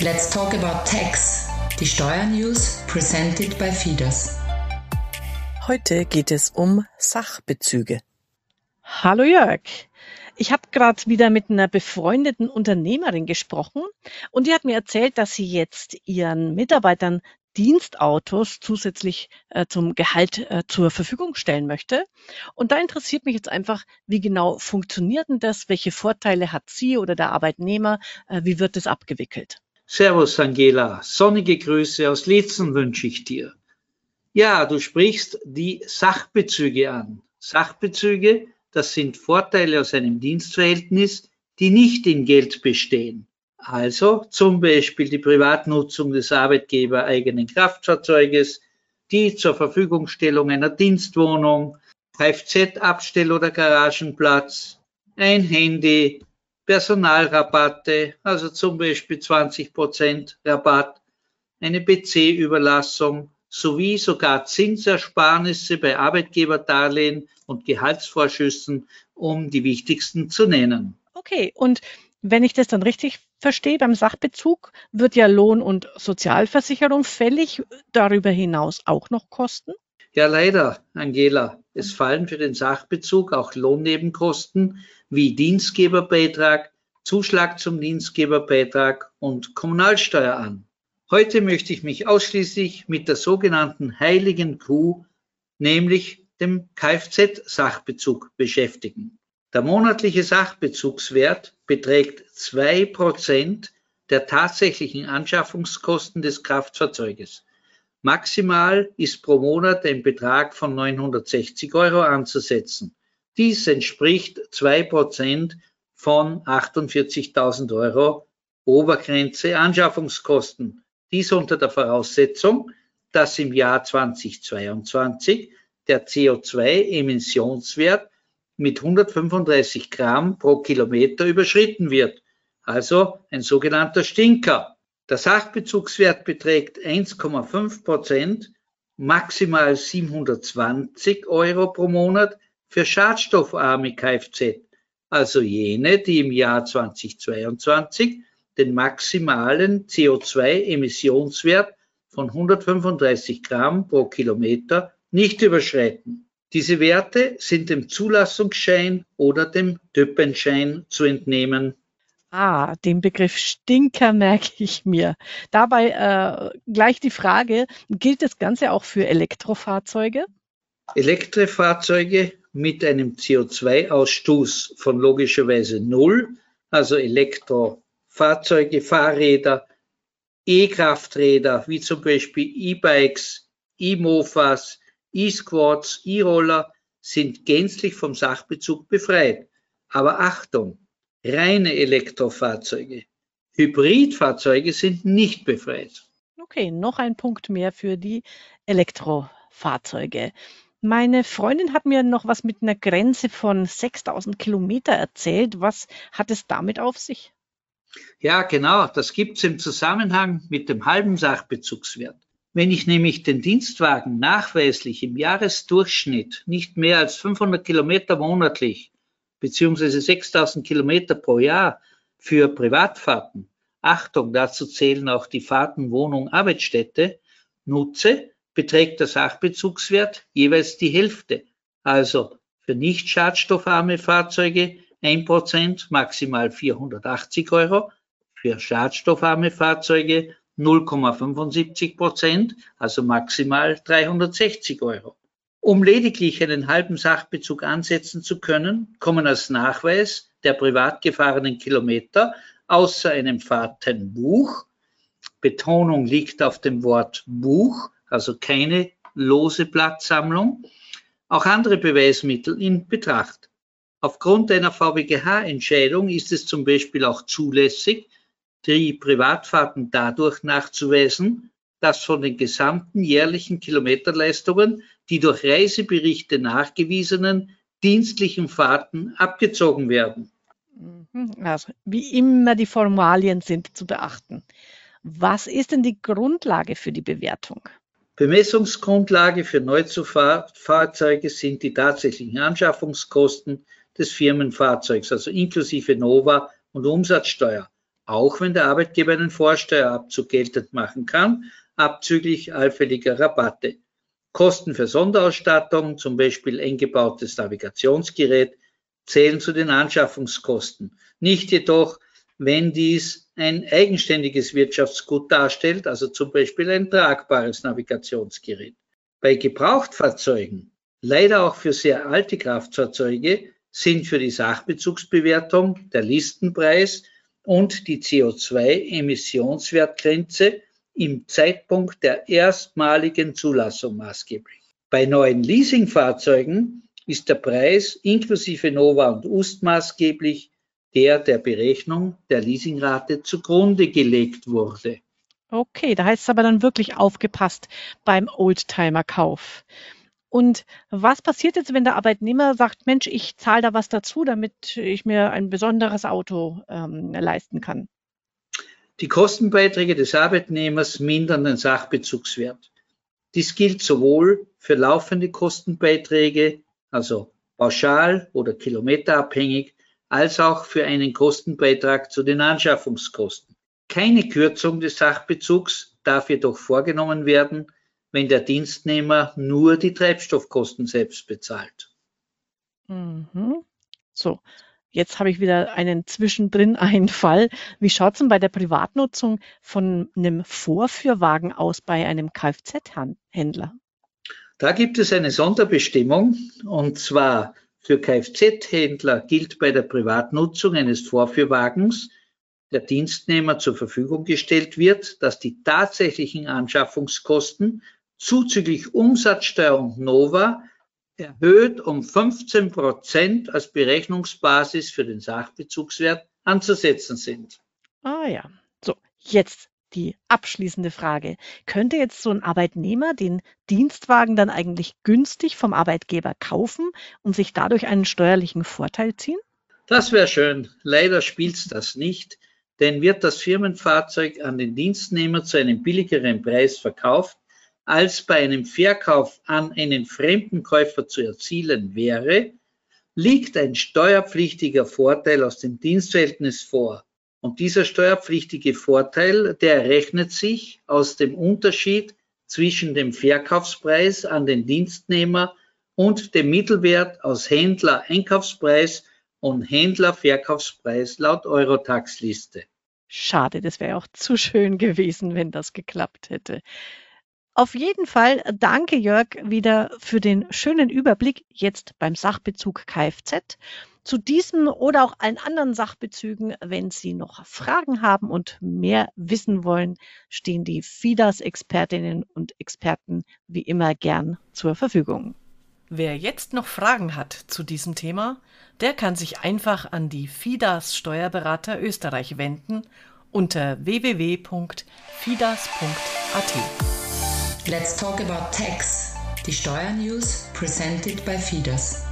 Let's talk about tax. Die Steuernews presented by Fidas. Heute geht es um Sachbezüge. Hallo Jörg. Ich habe gerade wieder mit einer befreundeten Unternehmerin gesprochen und die hat mir erzählt, dass sie jetzt ihren Mitarbeitern Dienstautos zusätzlich äh, zum Gehalt äh, zur Verfügung stellen möchte. Und da interessiert mich jetzt einfach, wie genau funktioniert denn das? Welche Vorteile hat sie oder der Arbeitnehmer? Äh, wie wird es abgewickelt? Servus, Angela. Sonnige Grüße aus Lietzen wünsche ich dir. Ja, du sprichst die Sachbezüge an. Sachbezüge, das sind Vorteile aus einem Dienstverhältnis, die nicht in Geld bestehen. Also zum Beispiel die Privatnutzung des Arbeitgeber eigenen Kraftfahrzeuges, die zur Verfügungstellung einer Dienstwohnung, Kfz-Abstell- oder Garagenplatz, ein Handy, Personalrabatte, also zum Beispiel 20 Prozent Rabatt, eine PC-Überlassung sowie sogar Zinsersparnisse bei Arbeitgeberdarlehen und Gehaltsvorschüssen, um die wichtigsten zu nennen. Okay, und wenn ich das dann richtig verstehe, beim Sachbezug wird ja Lohn- und Sozialversicherung fällig, darüber hinaus auch noch Kosten? Ja, leider, Angela. Es fallen für den Sachbezug auch Lohnnebenkosten wie Dienstgeberbeitrag, Zuschlag zum Dienstgeberbeitrag und Kommunalsteuer an. Heute möchte ich mich ausschließlich mit der sogenannten heiligen Kuh, nämlich dem Kfz-Sachbezug beschäftigen. Der monatliche Sachbezugswert beträgt zwei Prozent der tatsächlichen Anschaffungskosten des Kraftfahrzeuges. Maximal ist pro Monat ein Betrag von 960 Euro anzusetzen. Dies entspricht zwei Prozent von 48.000 Euro Obergrenze Anschaffungskosten. Dies unter der Voraussetzung, dass im Jahr 2022 der CO2-Emissionswert mit 135 Gramm pro Kilometer überschritten wird, also ein sogenannter Stinker. Der Sachbezugswert beträgt 1,5 Prozent, maximal 720 Euro pro Monat für schadstoffarme Kfz, also jene, die im Jahr 2022 den maximalen CO2-Emissionswert von 135 Gramm pro Kilometer nicht überschreiten. Diese Werte sind dem Zulassungsschein oder dem Typenschein zu entnehmen. Ah, den Begriff Stinker merke ich mir. Dabei äh, gleich die Frage, gilt das Ganze auch für Elektrofahrzeuge? Elektrofahrzeuge mit einem CO2-Ausstoß von logischerweise null, also Elektrofahrzeuge, Fahrräder, E-Krafträder, wie zum Beispiel E-Bikes, E-Mofas, E-Squads, E-Roller, sind gänzlich vom Sachbezug befreit. Aber Achtung, reine Elektrofahrzeuge. Hybridfahrzeuge sind nicht befreit. Okay, noch ein Punkt mehr für die Elektrofahrzeuge. Meine Freundin hat mir noch was mit einer Grenze von 6000 Kilometer erzählt. Was hat es damit auf sich? Ja, genau. Das gibt es im Zusammenhang mit dem halben Sachbezugswert. Wenn ich nämlich den Dienstwagen nachweislich im Jahresdurchschnitt nicht mehr als 500 Kilometer monatlich beziehungsweise 6000 Kilometer pro Jahr für Privatfahrten, Achtung, dazu zählen auch die Fahrten Wohnung, Arbeitsstätte, nutze, beträgt der Sachbezugswert jeweils die Hälfte. Also für nicht schadstoffarme Fahrzeuge 1%, maximal 480 Euro, für schadstoffarme Fahrzeuge 0,75 Prozent, also maximal 360 Euro. Um lediglich einen halben Sachbezug ansetzen zu können, kommen als Nachweis der privat gefahrenen Kilometer außer einem Fahrtenbuch, Betonung liegt auf dem Wort Buch, also keine lose Blattsammlung, auch andere Beweismittel in Betracht. Aufgrund einer VWGH-Entscheidung ist es zum Beispiel auch zulässig, die Privatfahrten dadurch nachzuweisen, dass von den gesamten jährlichen Kilometerleistungen die durch Reiseberichte nachgewiesenen dienstlichen Fahrten abgezogen werden. Mhm. Also, wie immer die Formalien sind zu beachten. Was ist denn die Grundlage für die Bewertung? Bemessungsgrundlage für Neuzufahrzeuge sind die tatsächlichen Anschaffungskosten des Firmenfahrzeugs, also inklusive Nova und Umsatzsteuer. auch wenn der Arbeitgeber einen Vorsteuerabzug geltend machen kann, abzüglich allfälliger Rabatte. Kosten für Sonderausstattung, zum Beispiel eingebautes Navigationsgerät, zählen zu den Anschaffungskosten. Nicht jedoch, wenn dies ein eigenständiges Wirtschaftsgut darstellt, also zum Beispiel ein tragbares Navigationsgerät. Bei Gebrauchtfahrzeugen, leider auch für sehr alte Kraftfahrzeuge, sind für die Sachbezugsbewertung der Listenpreis und die CO2-Emissionswertgrenze im Zeitpunkt der erstmaligen Zulassung maßgeblich. Bei neuen Leasingfahrzeugen ist der Preis inklusive Nova und Ust maßgeblich der der Berechnung der Leasingrate zugrunde gelegt wurde. Okay, da heißt es aber dann wirklich aufgepasst beim Oldtimer-Kauf. Und was passiert jetzt, wenn der Arbeitnehmer sagt, Mensch, ich zahle da was dazu, damit ich mir ein besonderes Auto ähm, leisten kann? Die Kostenbeiträge des Arbeitnehmers mindern den Sachbezugswert. Dies gilt sowohl für laufende Kostenbeiträge, also pauschal oder kilometerabhängig, als auch für einen Kostenbeitrag zu den Anschaffungskosten. Keine Kürzung des Sachbezugs darf jedoch vorgenommen werden, wenn der Dienstnehmer nur die Treibstoffkosten selbst bezahlt. Mhm. So, jetzt habe ich wieder einen Zwischendrin-Einfall. Wie schaut es denn bei der Privatnutzung von einem Vorführwagen aus bei einem Kfz-Händler? Da gibt es eine Sonderbestimmung und zwar für Kfz-Händler gilt bei der Privatnutzung eines Vorführwagens der Dienstnehmer zur Verfügung gestellt wird, dass die tatsächlichen Anschaffungskosten zuzüglich Umsatzsteuer und Nova erhöht um 15 Prozent als Berechnungsbasis für den Sachbezugswert anzusetzen sind. Ah ja, so, jetzt die abschließende Frage. Könnte jetzt so ein Arbeitnehmer den Dienstwagen dann eigentlich günstig vom Arbeitgeber kaufen und sich dadurch einen steuerlichen Vorteil ziehen? Das wäre schön. Leider spielt das nicht, denn wird das Firmenfahrzeug an den Dienstnehmer zu einem billigeren Preis verkauft, als bei einem Verkauf an einen fremden Käufer zu erzielen wäre, liegt ein steuerpflichtiger Vorteil aus dem Dienstverhältnis vor. Und dieser steuerpflichtige Vorteil, der errechnet sich aus dem Unterschied zwischen dem Verkaufspreis an den Dienstnehmer und dem Mittelwert aus Händler-Einkaufspreis und Händler-Verkaufspreis laut Eurotax-Liste. Schade, das wäre auch zu schön gewesen, wenn das geklappt hätte. Auf jeden Fall danke Jörg wieder für den schönen Überblick jetzt beim Sachbezug Kfz. Zu diesem oder auch allen anderen Sachbezügen, wenn Sie noch Fragen haben und mehr wissen wollen, stehen die FIDAS-Expertinnen und Experten wie immer gern zur Verfügung. Wer jetzt noch Fragen hat zu diesem Thema, der kann sich einfach an die FIDAS Steuerberater Österreich wenden unter www.fidas.at. Let's talk about tax. Die Steuernews presented by FIDAS.